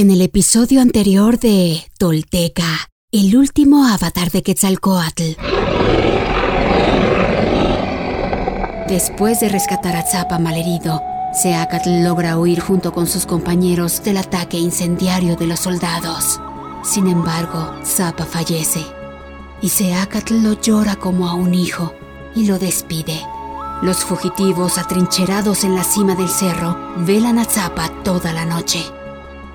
En el episodio anterior de Tolteca, el último avatar de Quetzalcoatl. Después de rescatar a Zapa malherido, Seacatl logra huir junto con sus compañeros del ataque incendiario de los soldados. Sin embargo, Zapa fallece y Seacatl lo llora como a un hijo y lo despide. Los fugitivos atrincherados en la cima del cerro velan a Zapa toda la noche.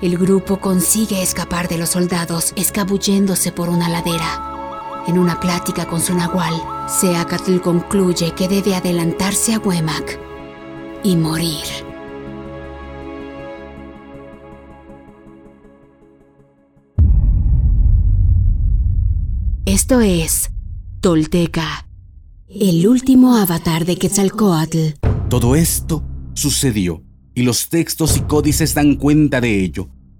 El grupo consigue escapar de los soldados escabulléndose por una ladera. En una plática con su nahual, Seacatl concluye que debe adelantarse a Huemac y morir. Esto es Tolteca, el último avatar de Quetzalcoatl. Todo esto sucedió y los textos y códices dan cuenta de ello.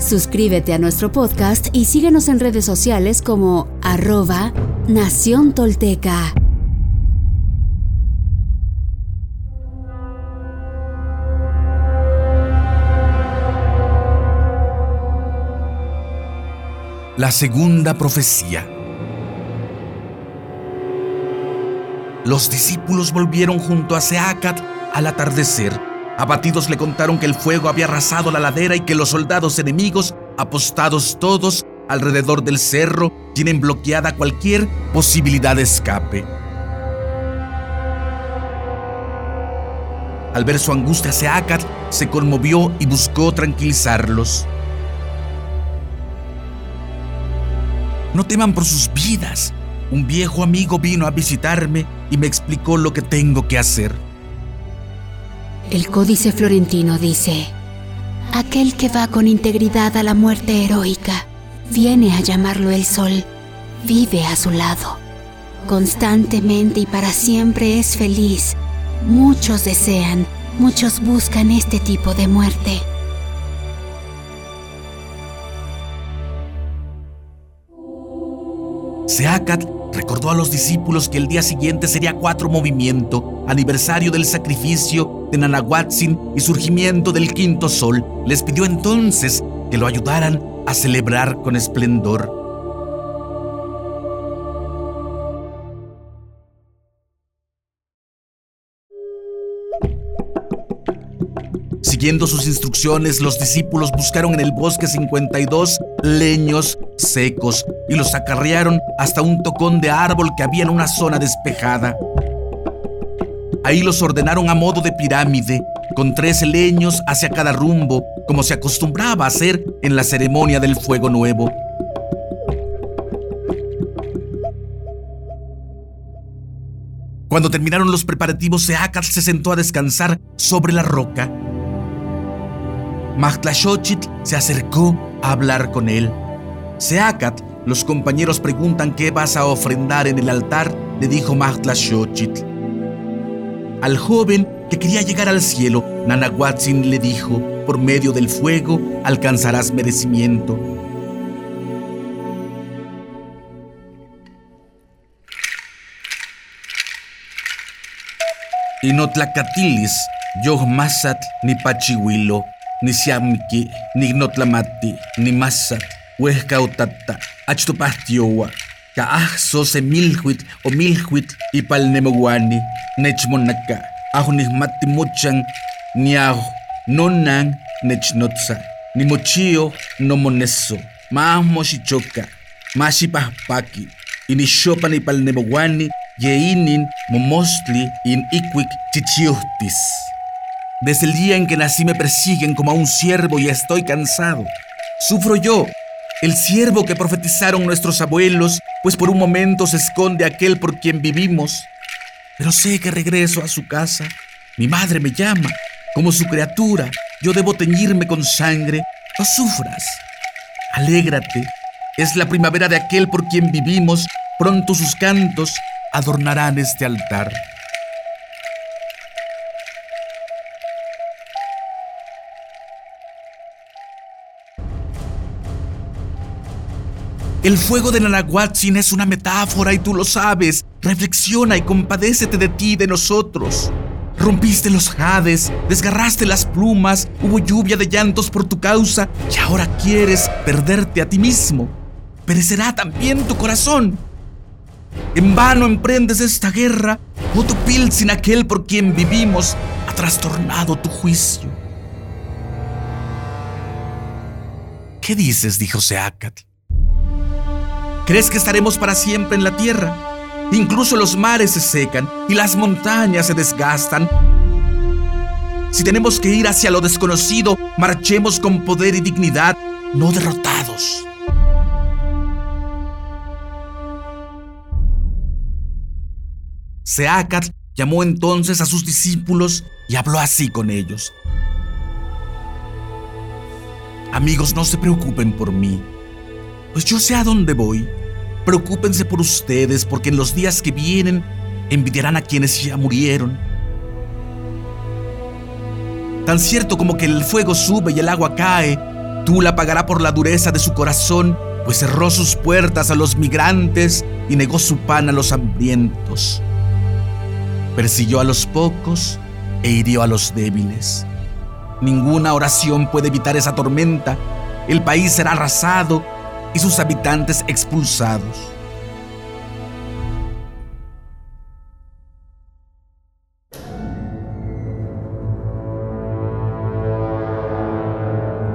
Suscríbete a nuestro podcast y síguenos en redes sociales como arroba Nación Tolteca. La segunda profecía. Los discípulos volvieron junto a Seacat al atardecer. Abatidos le contaron que el fuego había arrasado la ladera y que los soldados enemigos, apostados todos alrededor del cerro, tienen bloqueada cualquier posibilidad de escape. Al ver su angustia, Seacat se conmovió y buscó tranquilizarlos. No teman por sus vidas. Un viejo amigo vino a visitarme y me explicó lo que tengo que hacer. El códice florentino dice, aquel que va con integridad a la muerte heroica, viene a llamarlo el sol, vive a su lado. Constantemente y para siempre es feliz. Muchos desean, muchos buscan este tipo de muerte. Seacat recordó a los discípulos que el día siguiente sería cuatro movimiento, aniversario del sacrificio de Nanahuatzin y surgimiento del quinto sol. Les pidió entonces que lo ayudaran a celebrar con esplendor. Siguiendo sus instrucciones, los discípulos buscaron en el bosque 52 leños secos y los acarrearon hasta un tocón de árbol que había en una zona despejada. Ahí los ordenaron a modo de pirámide, con tres leños hacia cada rumbo, como se acostumbraba a hacer en la ceremonia del fuego nuevo. Cuando terminaron los preparativos, Seacat se sentó a descansar sobre la roca. Magtlashochitl se acercó a hablar con él. Seacat, los compañeros preguntan qué vas a ofrendar en el altar, le dijo Magtlashochitl. Al joven que quería llegar al cielo, Nanahuatzin le dijo, por medio del fuego alcanzarás merecimiento. Inotlacatilis, yohmasat ni pachihuilo, Νησιάμικη, νιγνότλαματή, νιμάσα, ουεχκαουτάτα, ατσιτοπαθιόουα, και άχσο σε μίλχουιτ, ο μίλχουιτ, η παλνεμογουάνι, νετσμονακά, άχου νιγμάτι μότσαν, νιάχ, νόναν, νετσνότσα, νιμοτσίο, νομονέσο, μάχμο η τσόκα, μάση παχπάκι, η νησιόπαν η παλνεμογουάνι, γεήνιν, μομόστλι, ειν ίκουικ, τσιτσιούχτης. Desde el día en que nací me persiguen como a un siervo y estoy cansado. Sufro yo, el siervo que profetizaron nuestros abuelos, pues por un momento se esconde aquel por quien vivimos. Pero sé que regreso a su casa. Mi madre me llama. Como su criatura, yo debo teñirme con sangre. No sufras. Alégrate. Es la primavera de aquel por quien vivimos. Pronto sus cantos adornarán este altar. El fuego de Nanahuatzin es una metáfora y tú lo sabes. Reflexiona y compadécete de ti y de nosotros. Rompiste los jades, desgarraste las plumas, hubo lluvia de llantos por tu causa y ahora quieres perderte a ti mismo. Perecerá también tu corazón. En vano emprendes esta guerra, Otopil sin aquel por quien vivimos ha trastornado tu juicio. ¿Qué dices? dijo Seacatl. ¿Crees que estaremos para siempre en la tierra? Incluso los mares se secan y las montañas se desgastan. Si tenemos que ir hacia lo desconocido, marchemos con poder y dignidad, no derrotados. Seacat llamó entonces a sus discípulos y habló así con ellos. Amigos, no se preocupen por mí, pues yo sé a dónde voy Preocúpense por ustedes porque en los días que vienen envidiarán a quienes ya murieron. Tan cierto como que el fuego sube y el agua cae, tú la pagará por la dureza de su corazón, pues cerró sus puertas a los migrantes y negó su pan a los hambrientos. Persiguió a los pocos e hirió a los débiles. Ninguna oración puede evitar esa tormenta. El país será arrasado y sus habitantes expulsados.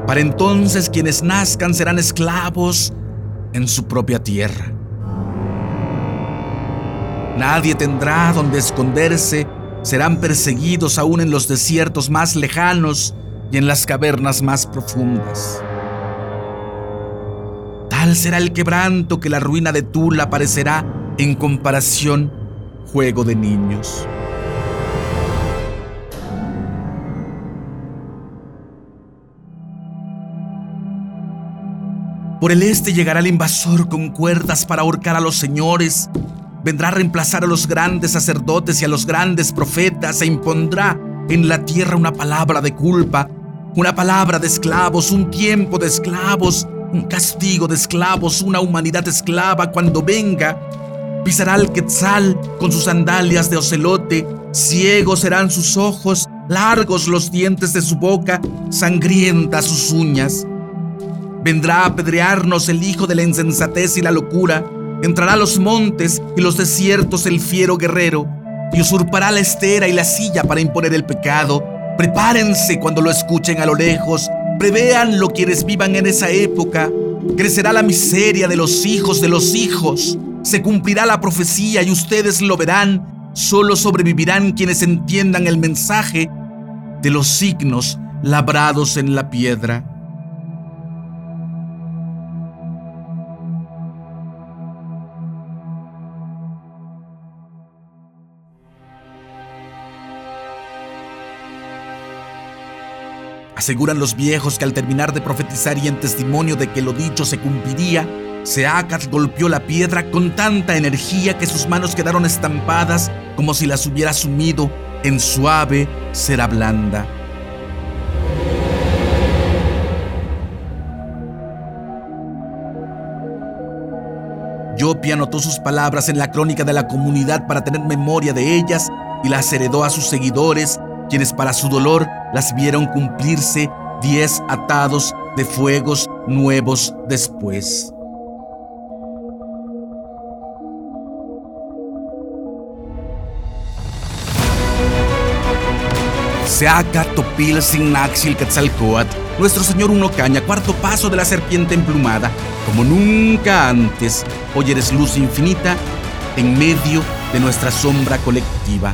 Para entonces quienes nazcan serán esclavos en su propia tierra. Nadie tendrá donde esconderse, serán perseguidos aún en los desiertos más lejanos y en las cavernas más profundas será el quebranto que la ruina de Tula parecerá en comparación juego de niños. Por el este llegará el invasor con cuerdas para ahorcar a los señores. Vendrá a reemplazar a los grandes sacerdotes y a los grandes profetas e impondrá en la tierra una palabra de culpa, una palabra de esclavos, un tiempo de esclavos, un castigo de esclavos, una humanidad esclava cuando venga. Pisará el quetzal con sus sandalias de ocelote, ciegos serán sus ojos, largos los dientes de su boca, sangrientas sus uñas. Vendrá a apedrearnos el hijo de la insensatez y la locura, entrará a los montes y los desiertos el fiero guerrero, y usurpará la estera y la silla para imponer el pecado. Prepárense cuando lo escuchen a lo lejos, Prevéanlo quienes vivan en esa época. Crecerá la miseria de los hijos de los hijos. Se cumplirá la profecía y ustedes lo verán. Solo sobrevivirán quienes entiendan el mensaje de los signos labrados en la piedra. Aseguran los viejos que al terminar de profetizar y en testimonio de que lo dicho se cumpliría, Seacat golpeó la piedra con tanta energía que sus manos quedaron estampadas como si las hubiera sumido en suave cera blanda. Yopi anotó sus palabras en la crónica de la comunidad para tener memoria de ellas y las heredó a sus seguidores quienes para su dolor las vieron cumplirse diez atados de fuegos nuevos después. Seaca topil sin naxil quetzalcoatl, nuestro señor Uno Caña, cuarto paso de la serpiente emplumada. Como nunca antes, hoy eres luz infinita en medio de nuestra sombra colectiva.